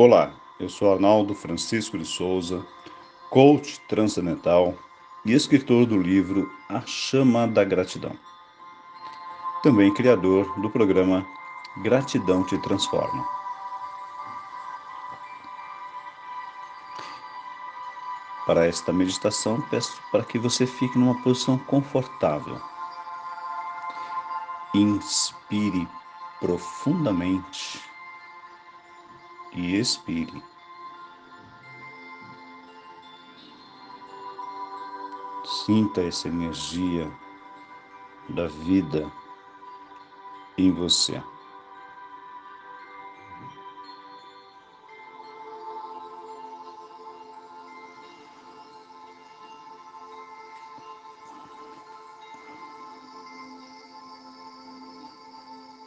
Olá, eu sou Arnaldo Francisco de Souza, coach transcendental e escritor do livro A Chama da Gratidão. Também criador do programa Gratidão Te Transforma. Para esta meditação, peço para que você fique numa posição confortável. Inspire profundamente e expire. Sinta essa energia da vida em você.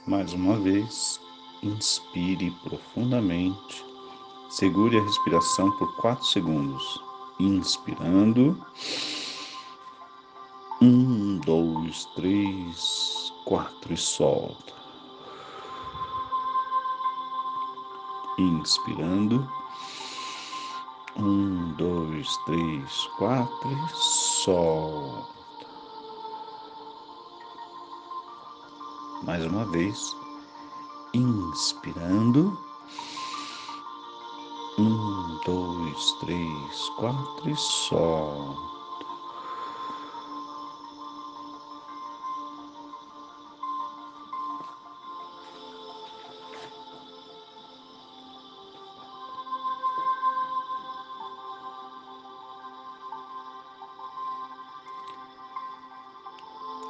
Mais uma vez, Inspire profundamente. Segure a respiração por 4 segundos. Inspirando. Um, dois, três, quatro e solta. Inspirando. Um, dois, três, quatro e solta. Mais uma vez inspirando. Um, dois, três, quatro e solta.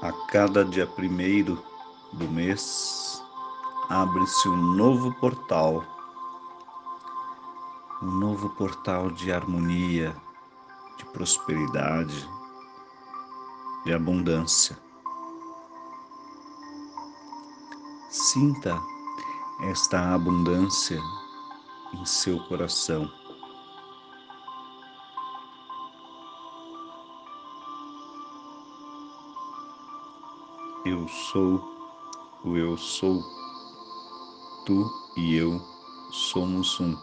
A cada dia primeiro do mês, abre-se um novo portal, um novo portal de harmonia, de prosperidade, de abundância. Sinta esta abundância em seu coração. Eu sou o eu sou tu e eu somos um.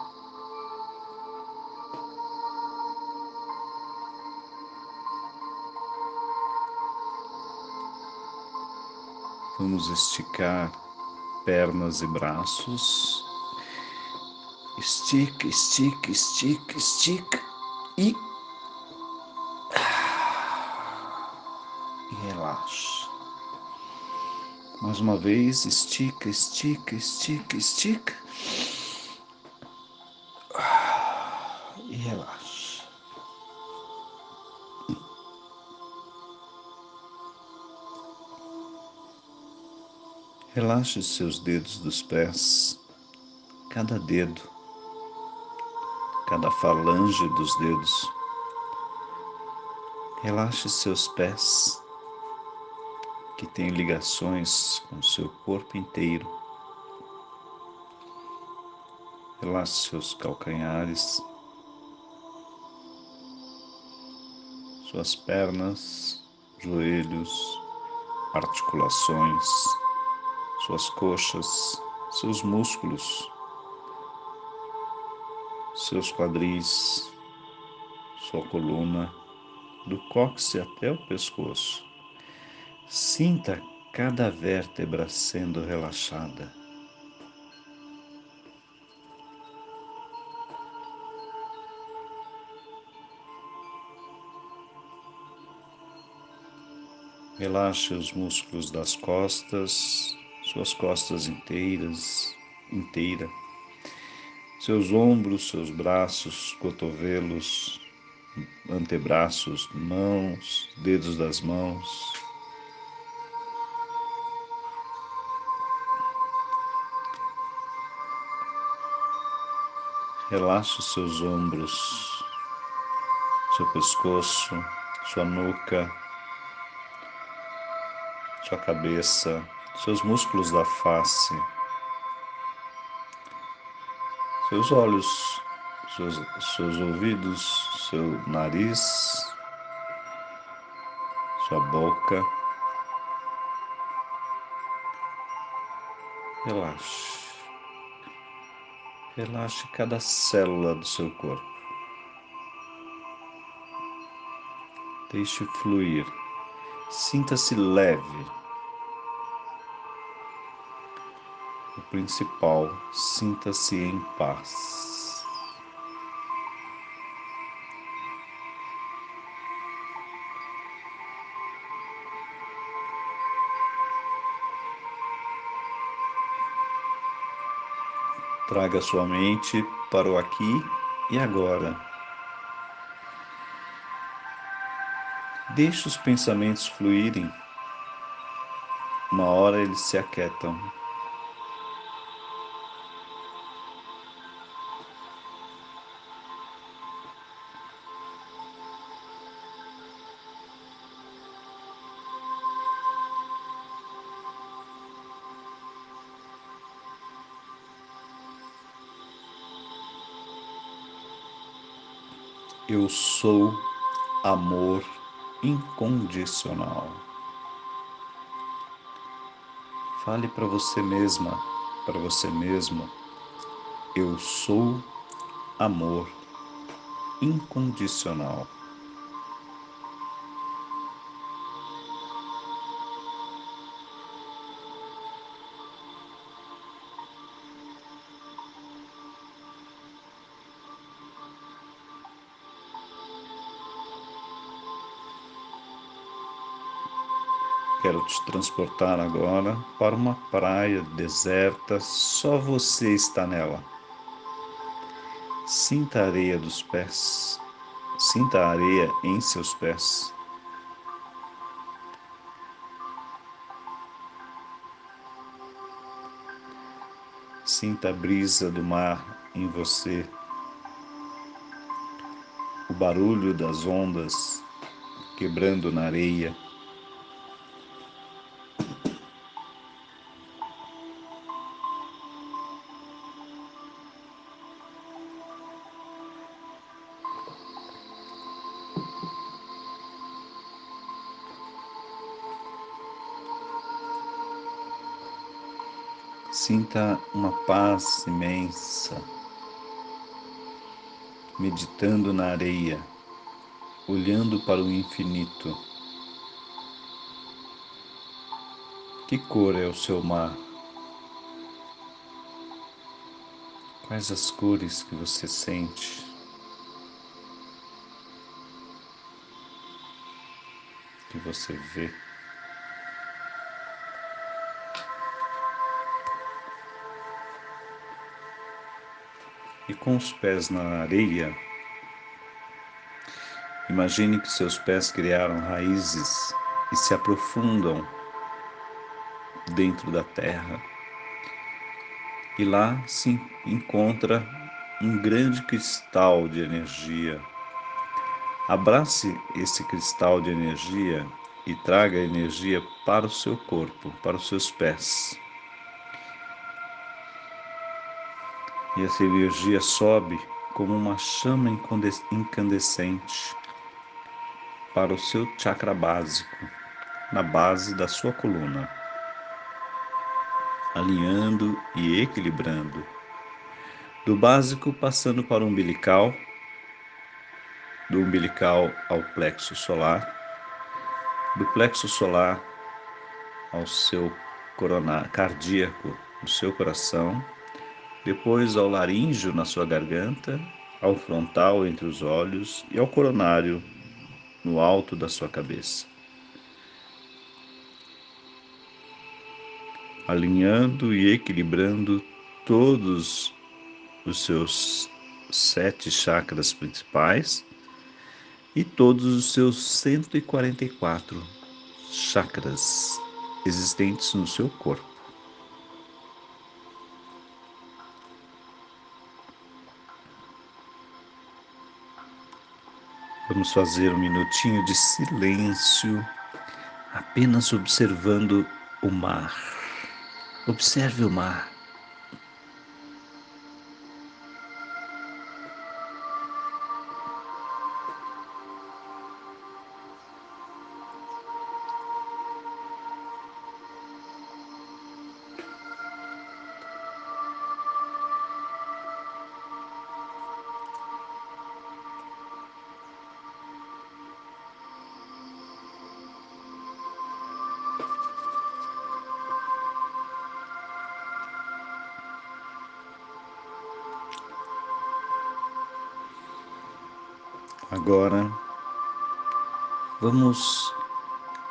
Vamos esticar pernas e braços. Estica, estica, estica, estica e, Mais uma vez, estica, estica, estica, estica. E relaxa. Relaxe seus dedos dos pés, cada dedo, cada falange dos dedos. Relaxe seus pés que tem ligações com o seu corpo inteiro. Relaxe seus calcanhares, suas pernas, joelhos, articulações, suas coxas, seus músculos, seus quadris, sua coluna, do cóccix até o pescoço. Sinta cada vértebra sendo relaxada. Relaxe os músculos das costas, suas costas inteiras, inteira, seus ombros, seus braços, cotovelos, antebraços, mãos, dedos das mãos, Relaxe os seus ombros, seu pescoço, sua nuca, sua cabeça, seus músculos da face, seus olhos, seus, seus ouvidos, seu nariz, sua boca. Relaxe. Relaxe cada célula do seu corpo. Deixe fluir. Sinta-se leve. O principal, sinta-se em paz. Traga sua mente para o aqui e agora. Deixe os pensamentos fluírem. Uma hora eles se aquietam. Eu sou amor incondicional. Fale para você mesma, para você mesmo. Eu sou amor incondicional. Te transportar agora para uma praia deserta, só você está nela. Sinta a areia dos pés, sinta a areia em seus pés. Sinta a brisa do mar em você, o barulho das ondas quebrando na areia. Uma paz imensa, meditando na areia, olhando para o infinito. Que cor é o seu mar? Quais as cores que você sente? Que você vê? E com os pés na areia, imagine que seus pés criaram raízes e se aprofundam dentro da terra. E lá se encontra um grande cristal de energia. Abrace esse cristal de energia e traga energia para o seu corpo, para os seus pés. E essa energia sobe como uma chama incandescente para o seu chakra básico, na base da sua coluna, alinhando e equilibrando. Do básico passando para o umbilical, do umbilical ao plexo solar, do plexo solar ao seu cardíaco, no seu coração depois ao laríngeo na sua garganta, ao frontal entre os olhos e ao coronário no alto da sua cabeça. Alinhando e equilibrando todos os seus sete chakras principais e todos os seus 144 chakras existentes no seu corpo. Vamos fazer um minutinho de silêncio, apenas observando o mar. Observe o mar. Agora vamos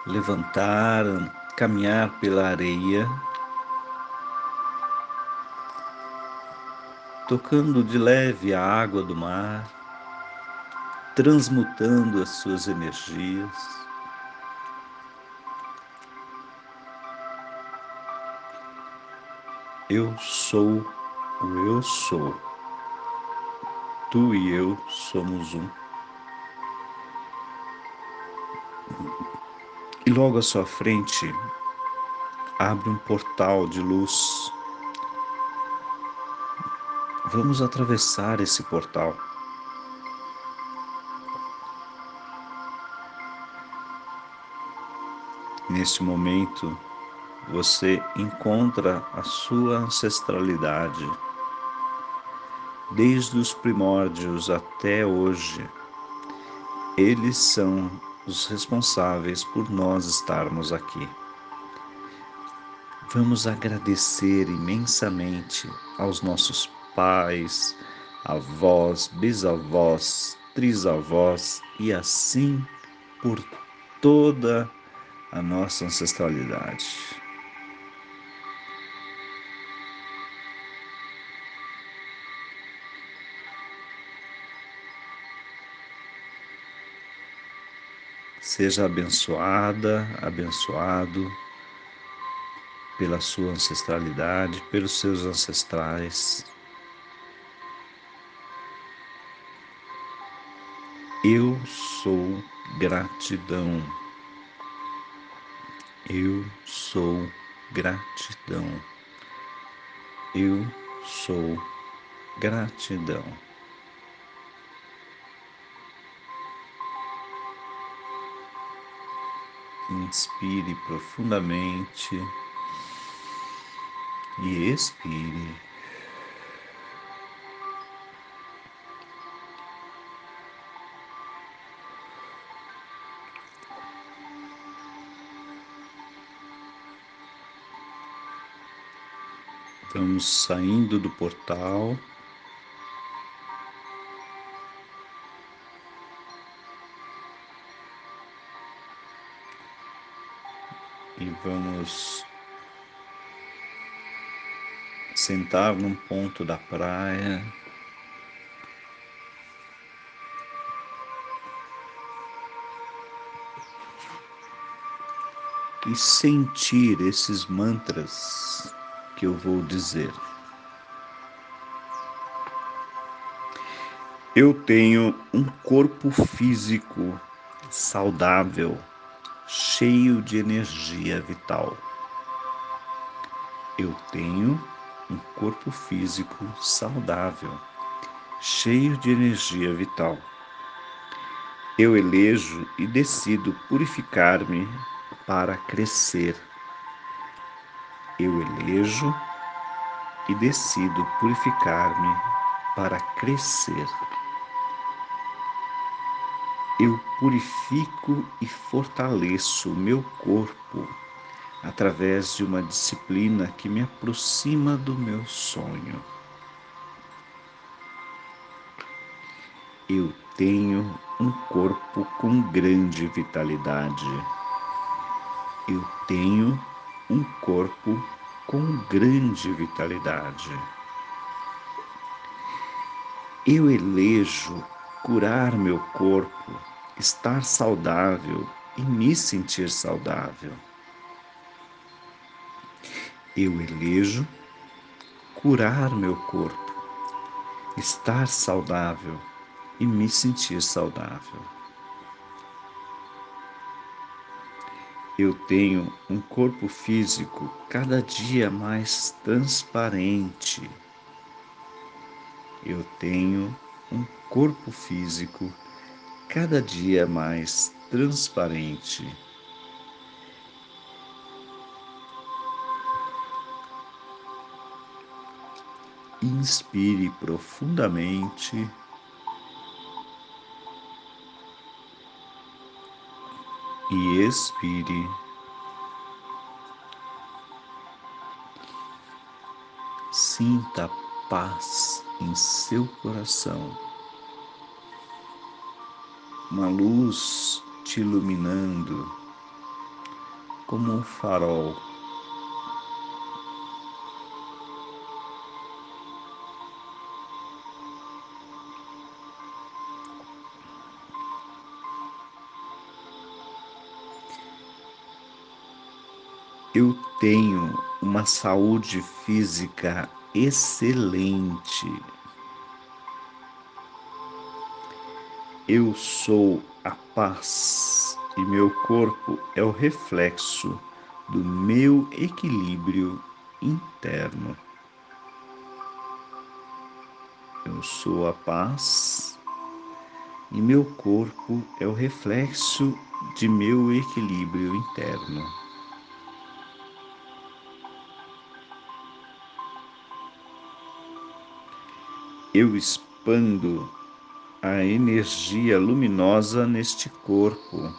levantar, caminhar pela areia, tocando de leve a água do mar, transmutando as suas energias. Eu sou o eu sou. Tu e eu somos um. Logo à sua frente abre um portal de luz. Vamos atravessar esse portal. Neste momento, você encontra a sua ancestralidade. Desde os primórdios até hoje, eles são os responsáveis por nós estarmos aqui. Vamos agradecer imensamente aos nossos pais, avós, bisavós, trisavós e assim por toda a nossa ancestralidade. Seja abençoada, abençoado pela sua ancestralidade, pelos seus ancestrais. Eu sou gratidão. Eu sou gratidão. Eu sou gratidão. Inspire profundamente e expire. Estamos saindo do portal. Vamos sentar num ponto da praia. E sentir esses mantras que eu vou dizer. Eu tenho um corpo físico saudável cheio de energia vital. Eu tenho um corpo físico saudável, cheio de energia vital. Eu elejo e decido purificar-me para crescer. Eu elejo e decido purificar-me para crescer eu purifico e fortaleço o meu corpo através de uma disciplina que me aproxima do meu sonho. Eu tenho um corpo com grande vitalidade. Eu tenho um corpo com grande vitalidade. Eu elejo curar meu corpo, estar saudável e me sentir saudável. Eu elejo curar meu corpo, estar saudável e me sentir saudável. Eu tenho um corpo físico cada dia mais transparente. Eu tenho um corpo físico cada dia mais transparente. Inspire profundamente. E expire. Sinta paz em seu coração. Uma luz te iluminando, como um farol. Eu tenho uma saúde física excelente. Eu sou a paz e meu corpo é o reflexo do meu equilíbrio interno. Eu sou a paz e meu corpo é o reflexo de meu equilíbrio interno. eu expando a energia luminosa neste corpo.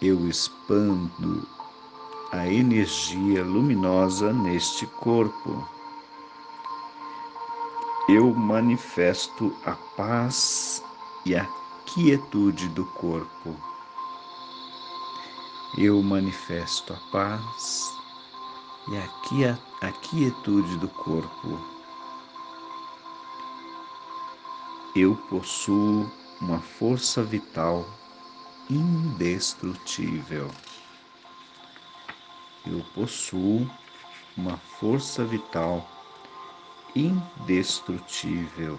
Eu expando a energia luminosa neste corpo. Eu manifesto a paz e a quietude do corpo. Eu manifesto a paz e a quietude do corpo. Eu possuo uma força vital indestrutível. Eu possuo uma força vital indestrutível.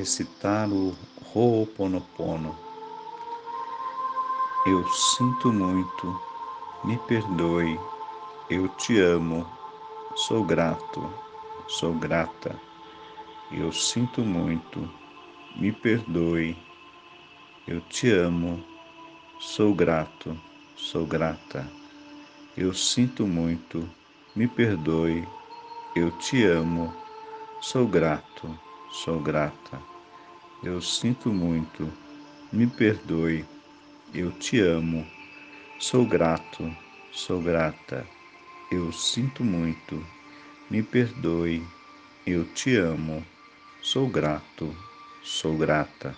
Recitar o Ho'oponopono. Eu sinto muito, me perdoe, eu te amo, sou grato, sou grata. Eu sinto muito, me perdoe, eu te amo, sou grato, sou grata. Eu sinto muito, me perdoe, eu te amo, sou grato sou grata. Eu sinto muito, me perdoe, eu te amo, sou grato, sou grata. Eu sinto muito, me perdoe, eu te amo, sou grato, sou grata.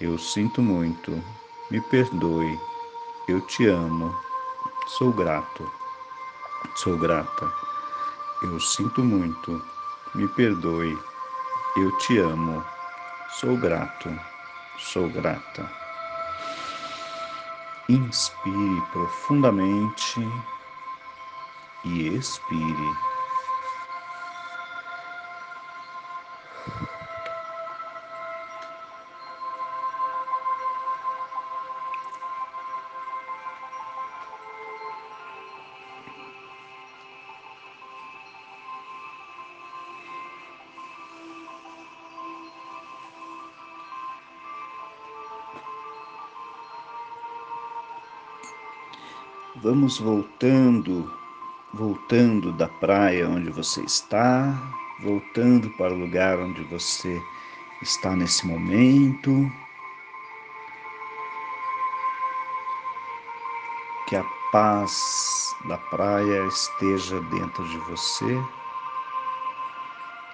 Eu sinto muito, me perdoe, eu te amo, sou grato, sou grata. Eu sinto muito, me perdoe, eu te amo, sou grato, sou grata. Inspire profundamente e expire. Vamos voltando, voltando da praia onde você está, voltando para o lugar onde você está nesse momento. Que a paz da praia esteja dentro de você,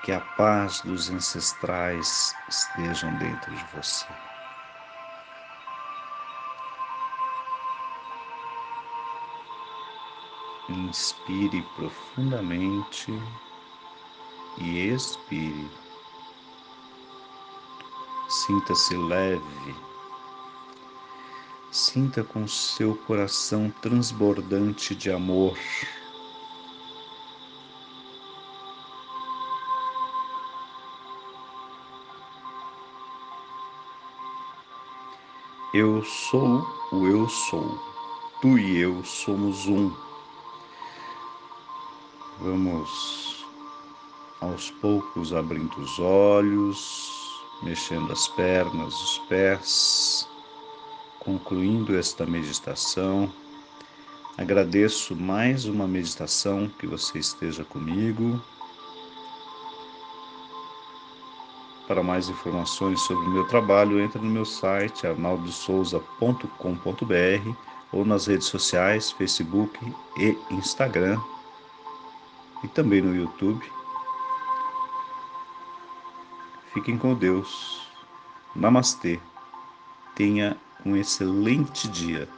que a paz dos ancestrais estejam dentro de você. Inspire profundamente e expire. Sinta-se leve. Sinta com seu coração transbordante de amor. Eu sou o eu sou. Tu e eu somos um. Vamos aos poucos abrindo os olhos, mexendo as pernas, os pés, concluindo esta meditação. Agradeço mais uma meditação que você esteja comigo. Para mais informações sobre o meu trabalho, entre no meu site arnaldosouza.com.br ou nas redes sociais, Facebook e Instagram, e também no YouTube. Fiquem com Deus. Namastê. Tenha um excelente dia.